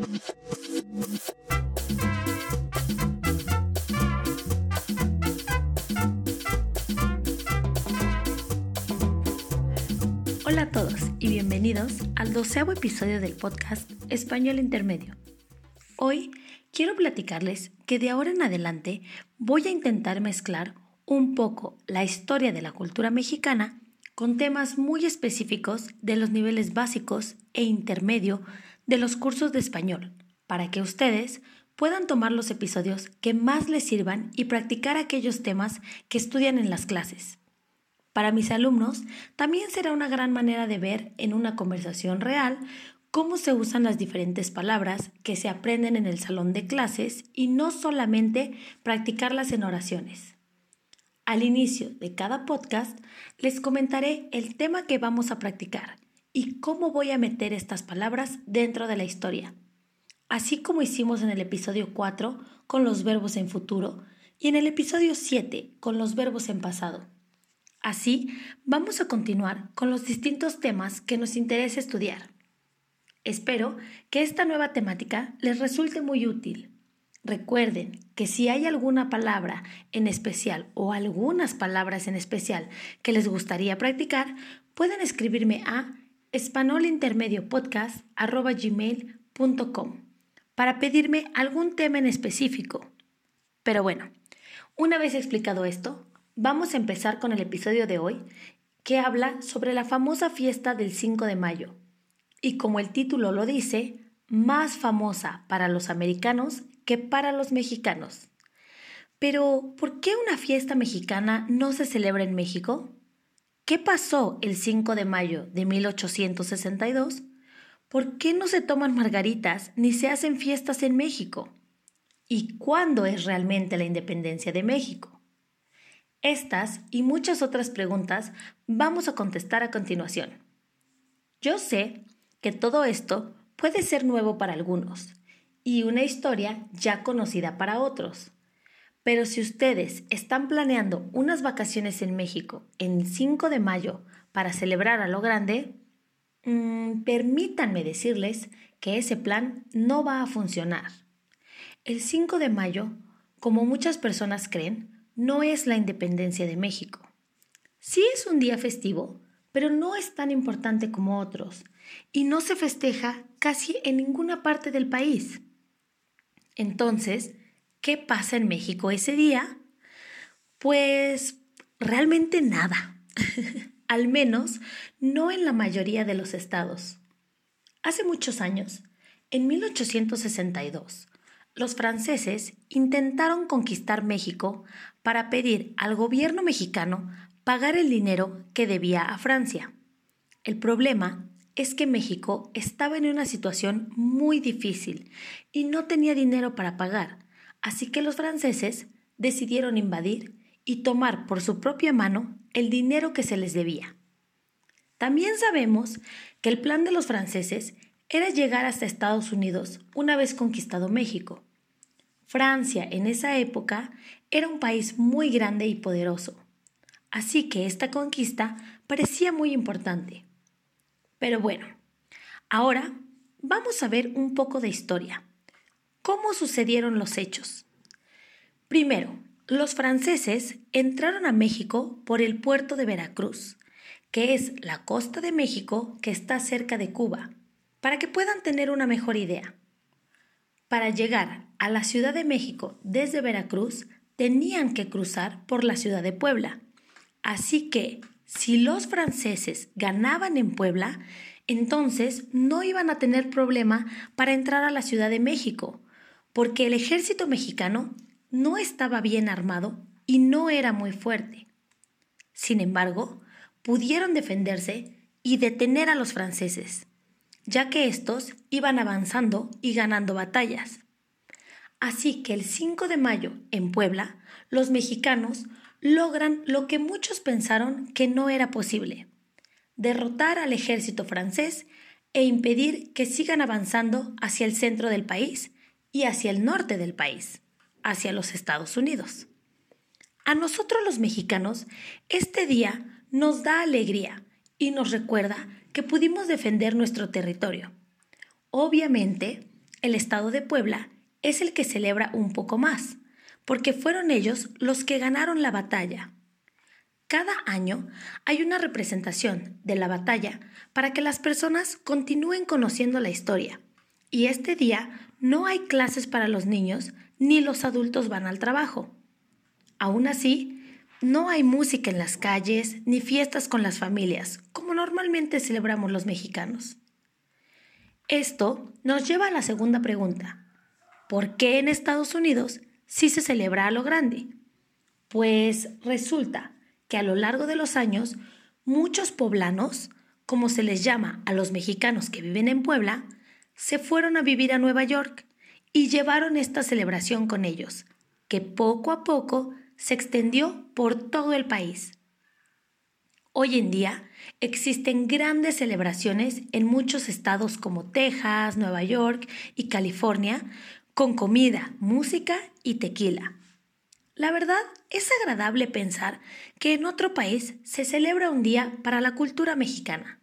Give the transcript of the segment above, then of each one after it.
Hola a todos y bienvenidos al doceavo episodio del podcast Español Intermedio. Hoy quiero platicarles que de ahora en adelante voy a intentar mezclar un poco la historia de la cultura mexicana con temas muy específicos de los niveles básicos e intermedio de los cursos de español, para que ustedes puedan tomar los episodios que más les sirvan y practicar aquellos temas que estudian en las clases. Para mis alumnos, también será una gran manera de ver en una conversación real cómo se usan las diferentes palabras que se aprenden en el salón de clases y no solamente practicarlas en oraciones. Al inicio de cada podcast les comentaré el tema que vamos a practicar y cómo voy a meter estas palabras dentro de la historia, así como hicimos en el episodio 4 con los verbos en futuro y en el episodio 7 con los verbos en pasado. Así, vamos a continuar con los distintos temas que nos interesa estudiar. Espero que esta nueva temática les resulte muy útil. Recuerden que si hay alguna palabra en especial o algunas palabras en especial que les gustaría practicar, pueden escribirme a espanolintermediopodcast.gmail.com para pedirme algún tema en específico. Pero bueno, una vez explicado esto, vamos a empezar con el episodio de hoy que habla sobre la famosa fiesta del 5 de mayo, y como el título lo dice, más famosa para los americanos que para los mexicanos. Pero, ¿por qué una fiesta mexicana no se celebra en México? ¿Qué pasó el 5 de mayo de 1862? ¿Por qué no se toman margaritas ni se hacen fiestas en México? ¿Y cuándo es realmente la independencia de México? Estas y muchas otras preguntas vamos a contestar a continuación. Yo sé que todo esto puede ser nuevo para algunos y una historia ya conocida para otros. Pero si ustedes están planeando unas vacaciones en México en el 5 de mayo para celebrar a lo grande, mm, permítanme decirles que ese plan no va a funcionar. El 5 de mayo, como muchas personas creen, no es la independencia de México. Sí es un día festivo, pero no es tan importante como otros y no se festeja casi en ninguna parte del país. Entonces, ¿qué pasa en México ese día? Pues realmente nada, al menos no en la mayoría de los estados. Hace muchos años, en 1862, los franceses intentaron conquistar México para pedir al gobierno mexicano pagar el dinero que debía a Francia. El problema es que México estaba en una situación muy difícil y no tenía dinero para pagar, así que los franceses decidieron invadir y tomar por su propia mano el dinero que se les debía. También sabemos que el plan de los franceses era llegar hasta Estados Unidos una vez conquistado México. Francia en esa época era un país muy grande y poderoso, así que esta conquista parecía muy importante. Pero bueno, ahora vamos a ver un poco de historia. ¿Cómo sucedieron los hechos? Primero, los franceses entraron a México por el puerto de Veracruz, que es la costa de México que está cerca de Cuba, para que puedan tener una mejor idea. Para llegar a la Ciudad de México desde Veracruz, tenían que cruzar por la ciudad de Puebla. Así que si los franceses ganaban en Puebla, entonces no iban a tener problema para entrar a la Ciudad de México, porque el ejército mexicano no estaba bien armado y no era muy fuerte. Sin embargo, pudieron defenderse y detener a los franceses, ya que estos iban avanzando y ganando batallas. Así que el 5 de mayo, en Puebla, los mexicanos logran lo que muchos pensaron que no era posible, derrotar al ejército francés e impedir que sigan avanzando hacia el centro del país y hacia el norte del país, hacia los Estados Unidos. A nosotros los mexicanos, este día nos da alegría y nos recuerda que pudimos defender nuestro territorio. Obviamente, el estado de Puebla es el que celebra un poco más, porque fueron ellos los que ganaron la batalla. Cada año hay una representación de la batalla para que las personas continúen conociendo la historia. Y este día no hay clases para los niños ni los adultos van al trabajo. Aún así, no hay música en las calles ni fiestas con las familias, como normalmente celebramos los mexicanos. Esto nos lleva a la segunda pregunta. ¿Por qué en Estados Unidos sí se celebra a lo grande? Pues resulta que a lo largo de los años muchos poblanos, como se les llama a los mexicanos que viven en Puebla, se fueron a vivir a Nueva York y llevaron esta celebración con ellos, que poco a poco se extendió por todo el país. Hoy en día existen grandes celebraciones en muchos estados como Texas, Nueva York y California, con comida, música y tequila. La verdad es agradable pensar que en otro país se celebra un día para la cultura mexicana.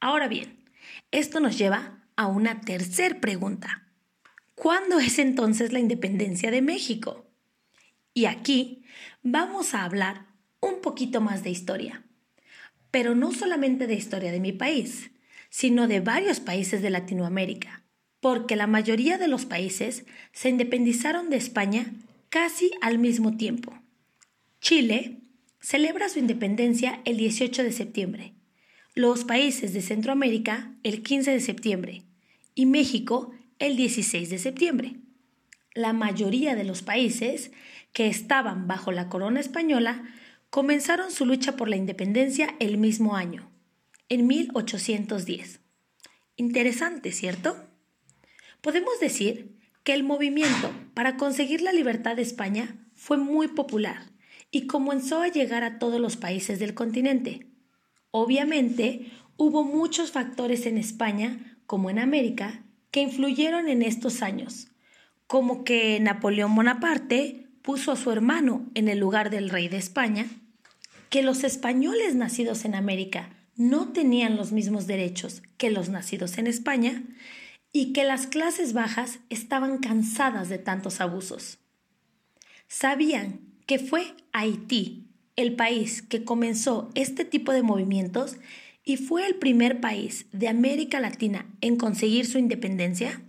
Ahora bien, esto nos lleva a una tercer pregunta. ¿Cuándo es entonces la independencia de México? Y aquí vamos a hablar un poquito más de historia, pero no solamente de historia de mi país, sino de varios países de Latinoamérica, porque la mayoría de los países se independizaron de España casi al mismo tiempo. Chile celebra su independencia el 18 de septiembre, los países de Centroamérica el 15 de septiembre y México el 16 de septiembre. La mayoría de los países que estaban bajo la corona española comenzaron su lucha por la independencia el mismo año, en 1810. Interesante, ¿cierto? Podemos decir que el movimiento para conseguir la libertad de España fue muy popular y comenzó a llegar a todos los países del continente. Obviamente, hubo muchos factores en España, como en América, que influyeron en estos años, como que Napoleón Bonaparte puso a su hermano en el lugar del rey de España, que los españoles nacidos en América no tenían los mismos derechos que los nacidos en España y que las clases bajas estaban cansadas de tantos abusos. Sabían que fue Haití el país que comenzó este tipo de movimientos y fue el primer país de América Latina en conseguir su independencia?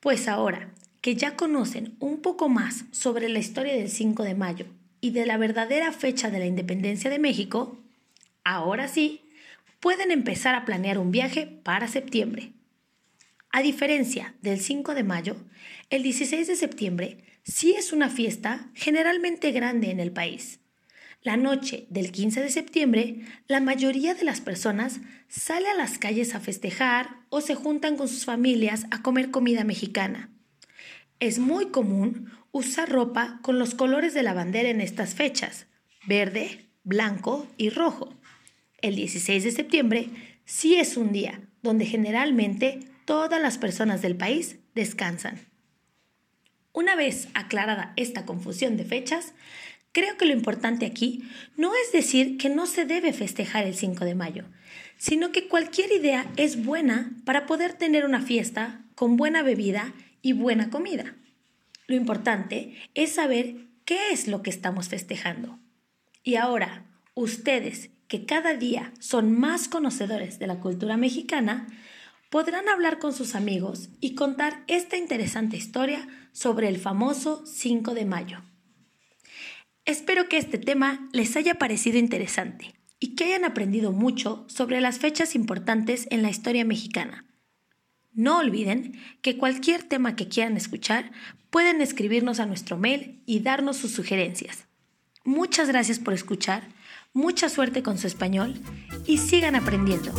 Pues ahora que ya conocen un poco más sobre la historia del 5 de mayo y de la verdadera fecha de la independencia de México, ahora sí, pueden empezar a planear un viaje para septiembre. A diferencia del 5 de mayo, el 16 de septiembre sí es una fiesta generalmente grande en el país. La noche del 15 de septiembre, la mayoría de las personas sale a las calles a festejar o se juntan con sus familias a comer comida mexicana. Es muy común usar ropa con los colores de la bandera en estas fechas, verde, blanco y rojo. El 16 de septiembre sí es un día donde generalmente todas las personas del país descansan. Una vez aclarada esta confusión de fechas, creo que lo importante aquí no es decir que no se debe festejar el 5 de mayo, sino que cualquier idea es buena para poder tener una fiesta con buena bebida y buena comida. Lo importante es saber qué es lo que estamos festejando. Y ahora, ustedes que cada día son más conocedores de la cultura mexicana, podrán hablar con sus amigos y contar esta interesante historia sobre el famoso 5 de mayo. Espero que este tema les haya parecido interesante y que hayan aprendido mucho sobre las fechas importantes en la historia mexicana. No olviden que cualquier tema que quieran escuchar pueden escribirnos a nuestro mail y darnos sus sugerencias. Muchas gracias por escuchar, mucha suerte con su español y sigan aprendiendo.